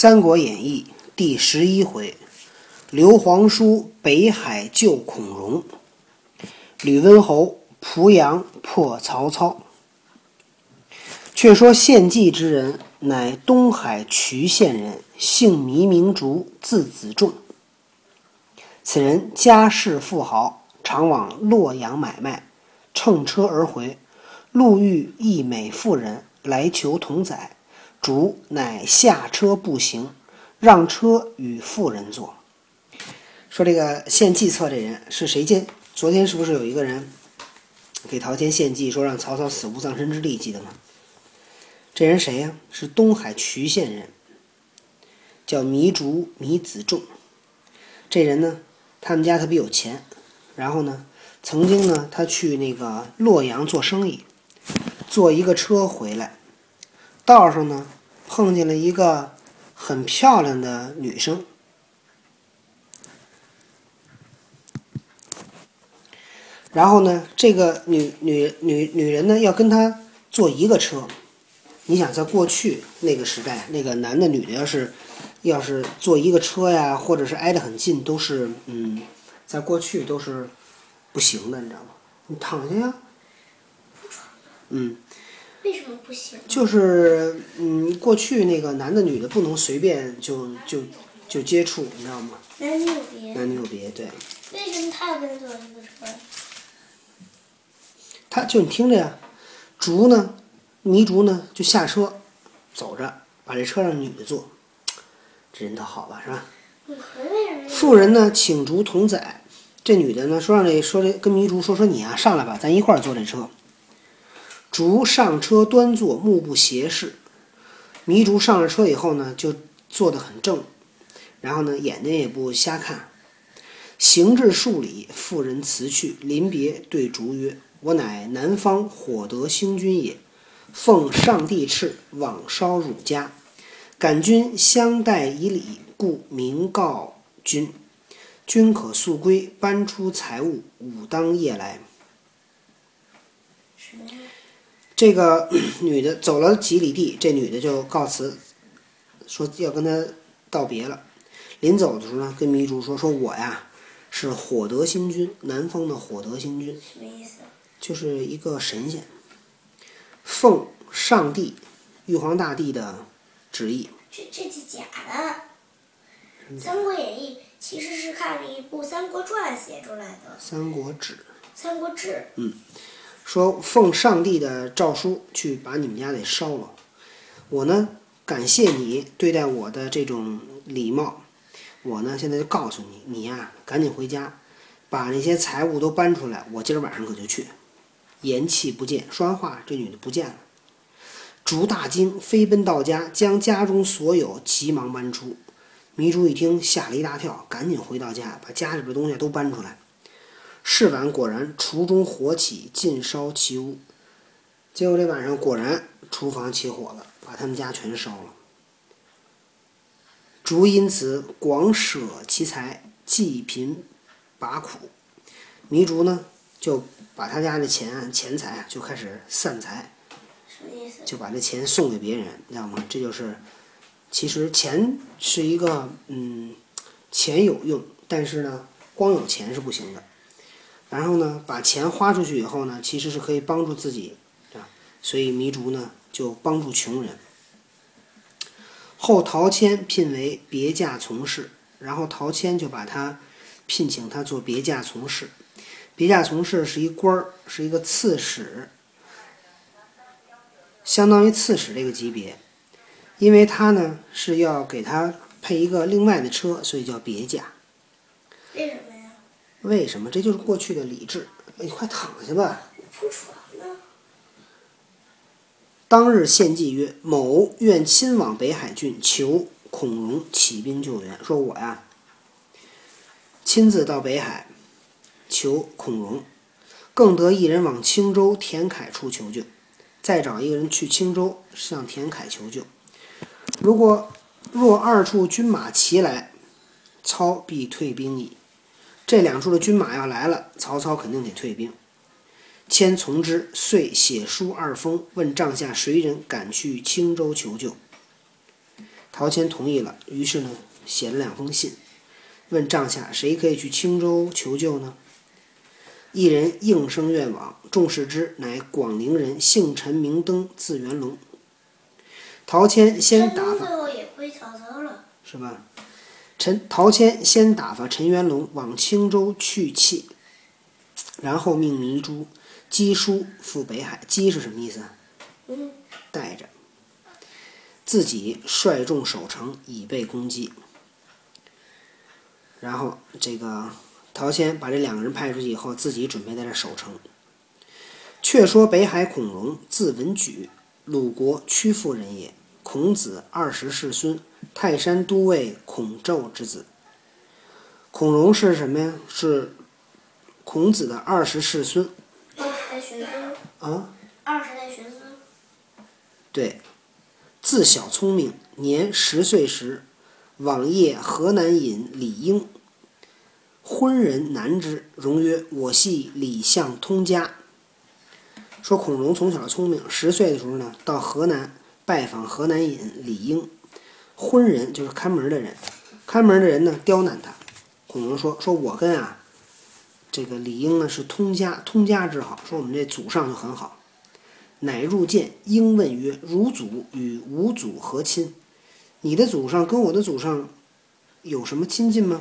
三国演义》第十一回，刘皇叔北海救孔融，吕温侯濮阳破曹操。却说献计之人，乃东海渠县人，姓糜，名竹，字子仲。此人家世富豪，常往洛阳买卖，乘车而回，路遇一美妇人，来求同载。主乃下车步行，让车与妇人坐。说这个献计策这人是谁见？昨天是不是有一个人给陶谦献计，说让曹操死无葬身之地？记得吗？这人谁呀？是东海渠县人，叫糜竺糜子仲。这人呢，他们家特别有钱，然后呢，曾经呢，他去那个洛阳做生意，坐一个车回来。道上呢，碰见了一个很漂亮的女生，然后呢，这个女女女女人呢要跟他坐一个车。你想，在过去那个时代，那个男的女的要是要是坐一个车呀，或者是挨得很近，都是嗯，在过去都是不行的，你知道吗？你躺下呀，嗯。为什么不行？就是嗯，过去那个男的女的不能随便就就就接触，你知道吗？男女有别。男女有别，对。为什么他要跟坐一个车？他就你听着呀，竹呢，糜竺呢就下车，走着把这车让女的坐，这人倒好吧，是吧？妇人呢请竹同载，这女的呢说让这说这跟糜竺说说你啊上来吧，咱一块儿坐这车。竹上车端坐，目不斜视。糜竺上了车以后呢，就坐得很正，然后呢，眼睛也不瞎看。行至数里，妇人辞去，临别对竹曰：“我乃南方火德星君也，奉上帝敕往烧汝家，感君相待以礼，故明告君。君可速归，搬出财物，吾当夜来。”这个 女的走了几里地，这女的就告辞，说要跟他道别了。临走的时候呢，跟糜竺说：“说我呀，是火德星君，南方的火德星君。什么意思？就是一个神仙，奉上帝、玉皇大帝的旨意。这这是假的，《三国演义》其实是看了一部《三国传》写出来的。《三国志》。《三国志》。嗯。说奉上帝的诏书去把你们家给烧了，我呢感谢你对待我的这种礼貌，我呢现在就告诉你，你呀赶紧回家，把那些财物都搬出来，我今儿晚上可就去。言气不见，说完话，这女的不见了。竹大惊，飞奔到家，将家中所有急忙搬出。糜竺一听，吓了一大跳，赶紧回到家，把家里边东西都搬出来。是晚果然厨中火起，尽烧其屋。结果这晚上果然厨房起火了，把他们家全烧了。竹因此广舍其财，济贫拔苦。糜竺呢，就把他家的钱钱财啊就开始散财，就把这钱送给别人，你知道吗？这就是，其实钱是一个，嗯，钱有用，但是呢，光有钱是不行的。然后呢，把钱花出去以后呢，其实是可以帮助自己，啊，所以糜竺呢就帮助穷人。后陶谦聘为别驾从事，然后陶谦就把他聘请他做别驾从事。别驾从事是一官儿，是一个刺史，相当于刺史这个级别。因为他呢是要给他配一个另外的车，所以叫别驾。为什么？这就是过去的礼制。你快躺下吧。当日献计曰：“某愿亲往北海郡，求孔融起兵救援。”说我呀，亲自到北海求孔融，更得一人往青州田凯处求救，再找一个人去青州向田凯求救。如果若二处军马齐来，操必退兵矣。这两处的军马要来了，曹操肯定得退兵。谦从之，遂写书二封，问帐下谁人敢去青州求救。陶谦同意了，于是呢，写了两封信，问帐下谁可以去青州求救呢？一人应声愿往，众视之，乃广陵人，姓陈，名登，字元龙。陶谦先山打发最后也归曹操了。是吧？陈陶谦先打发陈元龙往青州去气，然后命糜竺姬书赴北海。姬是什么意思啊？嗯，带着，自己率众守城以备攻击。然后这个陶谦把这两个人派出去以后，自己准备在这守城。却说北海孔融，字文举，鲁国曲阜人也。孔子二十世孙，泰山都尉孔宙之子。孔融是什么呀？是孔子的二十世孙二十代玄孙，啊。二十代玄孙。对，自小聪明，年十岁时，往谒河南尹李英。昏人难之，荣曰：“我系李相通家。”说孔融从小聪明，十岁的时候呢，到河南拜访河南尹李英。昏人就是看门的人，看门的人呢刁难他。孔融说：“说我跟啊，这个李英呢是通家，通家之好，说我们这祖上就很好。”乃入见，应问曰：“汝祖与吾祖何亲？你的祖上跟我的祖上有什么亲近吗？”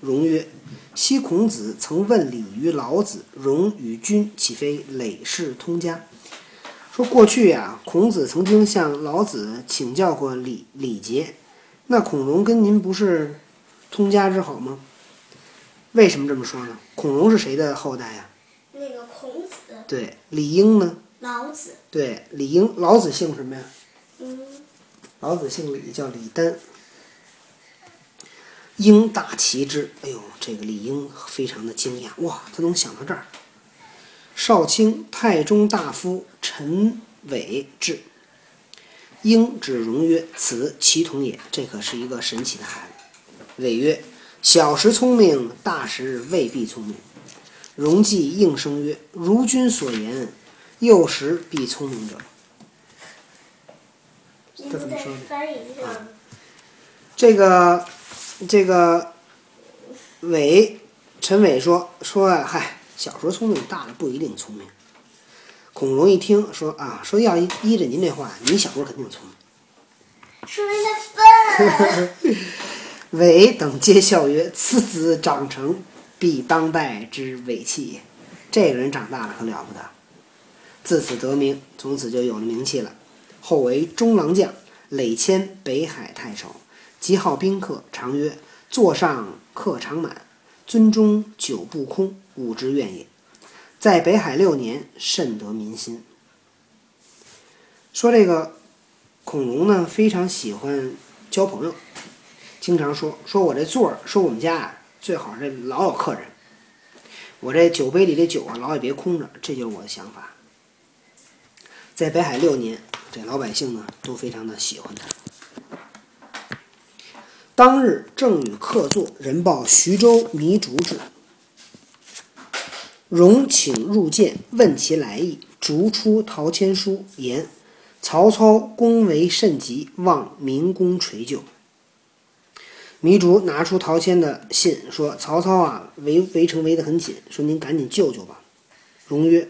荣曰：“昔孔子曾问礼于老子，荣与君岂非累世通家？”说过去呀、孔子曾经向老子请教过礼礼节，那孔融跟您不是通家之好吗？为什么这么说呢？孔融是谁的后代呀、那个孔子、对，李英呢？老子，对，李英，老子姓什么呀？嗯，老子姓李，叫李丹。英大奇之，哎呦，这个李英非常的惊讶，哇，他能想到这儿。少卿太中大夫陈伟志。应指荣曰：“此其同也。”这可是一个神奇的孩子。伟曰：“小时聪明，大时未必聪明。”荣既应声曰：“如君所言，幼时必聪明者。”这怎么说呢啊这个这个这个伟陈伟说说啊，嗨，小时候聪明，大了不一定聪明。孔融一听说啊，说要依依着您这话，你小时候肯定聪明。说明他笨。伟等皆笑曰：“此子长成，必当代之伟器也。”这个人长大了可了不得，自此得名，从此就有了名气了。后为中郎将，累迁北海太守，极好宾客，常曰：“座上客常满，尊中酒不空，吾之愿也。”在北海六年，甚得民心。说这个孔融呢，非常喜欢交朋友。经常说说我这座儿，说我们家啊，最好是老有客人。我这酒杯里的酒啊，老也别空着，这就是我的想法。在北海六年，这老百姓呢都非常的喜欢他。当日正与客坐，人报徐州糜竺至，荣请入见，问其来意。逐出陶谦书，言曹操功为甚急，望明公垂救。糜竺拿出陶谦的信，说：“曹操啊，围围城围得很紧，说您赶紧救救吧。”荣曰：“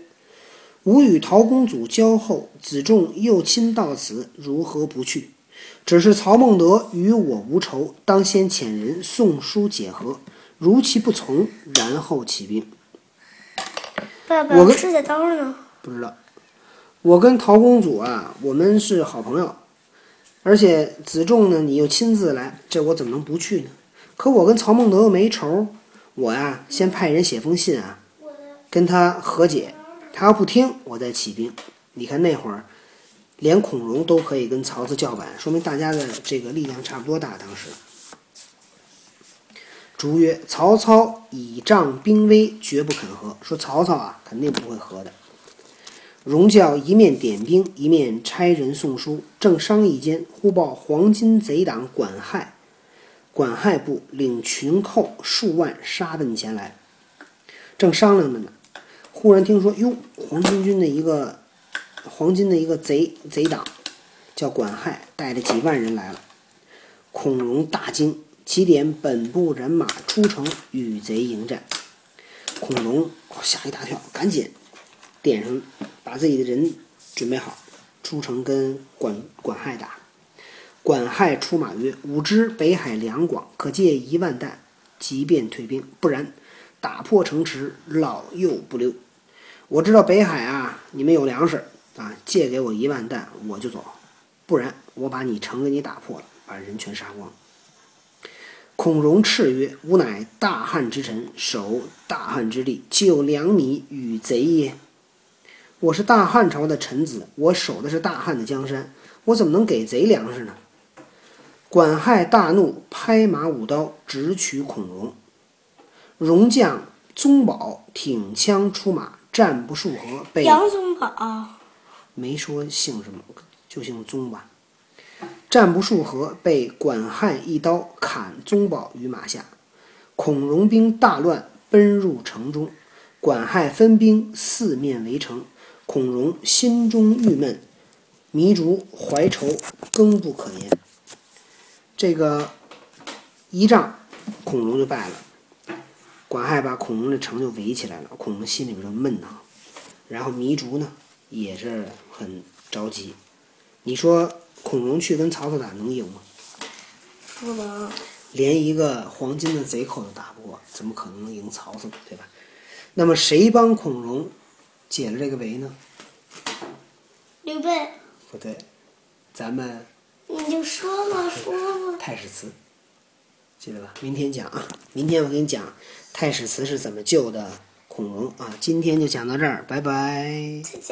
吾与陶公祖交厚，子仲又亲到此，如何不去？只是曹孟德与我无仇，当先遣人送书解和，如其不从，然后起兵。”爸我跟是在刀呢。不知道，我跟陶公祖啊，我们是好朋友，而且子仲呢，你又亲自来，这我怎么能不去呢？可我跟曹孟德又没仇，我呀，先派人写封信啊，跟他和解，他要不听，我再起兵。你看那会儿，连孔融都可以跟曹操叫板，说明大家的这个力量差不多大。当时，竹曰：“曹操倚仗兵威，绝不肯和。”说曹操啊，肯定不会和的。荣教一面点兵，一面差人送书。正商议间，忽报黄巾贼党管亥，管亥部领群寇数万杀奔前来。正商量着呢，忽然听说，哟，黄巾军的一个黄金的一个贼贼党，叫管亥，带着几万人来了。孔融大惊，启点本部人马出城与贼迎战。孔融吓一大跳，赶紧点上，把自己的人准备好，出城跟管管亥打。管亥出马曰：“吾知北海两广，可借一万担，即便退兵；不然，打破城池，老幼不留。我知道北海啊，你们有粮食，借给我一万担，我就走；不然，我把你城给你打破了，把人全杀光。”孔融叱曰：“吾乃大汉之臣，守大汉之力，岂有粮米与贼也？我是大汉朝的臣子，我守的是大汉的江山，我怎么能给贼粮食呢？”管亥大怒，拍马舞刀，直取孔融。融将宗保挺枪出马，战不数合，被杨宗保，没说姓什么，就姓宗吧。战不数合，被管亥一刀砍宗保于马下。孔融兵大乱，奔入城中。管亥分兵四面围城，孔融心中郁闷，糜竺怀愁，更不可言。这个一仗，孔融就败了。管亥把孔融的城就围起来了，孔融心里边就闷呐。然后糜竺呢，也是很着急。你说孔融去跟曹操打能赢吗？不能。连一个黄金的贼寇都打不过，怎么可能能赢曹操呢？对吧？那么谁帮孔融解了这个围呢？刘备，不对，咱们你就说嘛，说嘛。太史慈，记得吧？明天讲啊，明天我给你讲太史慈是怎么救的孔融啊。今天就讲到这儿，拜拜。再见。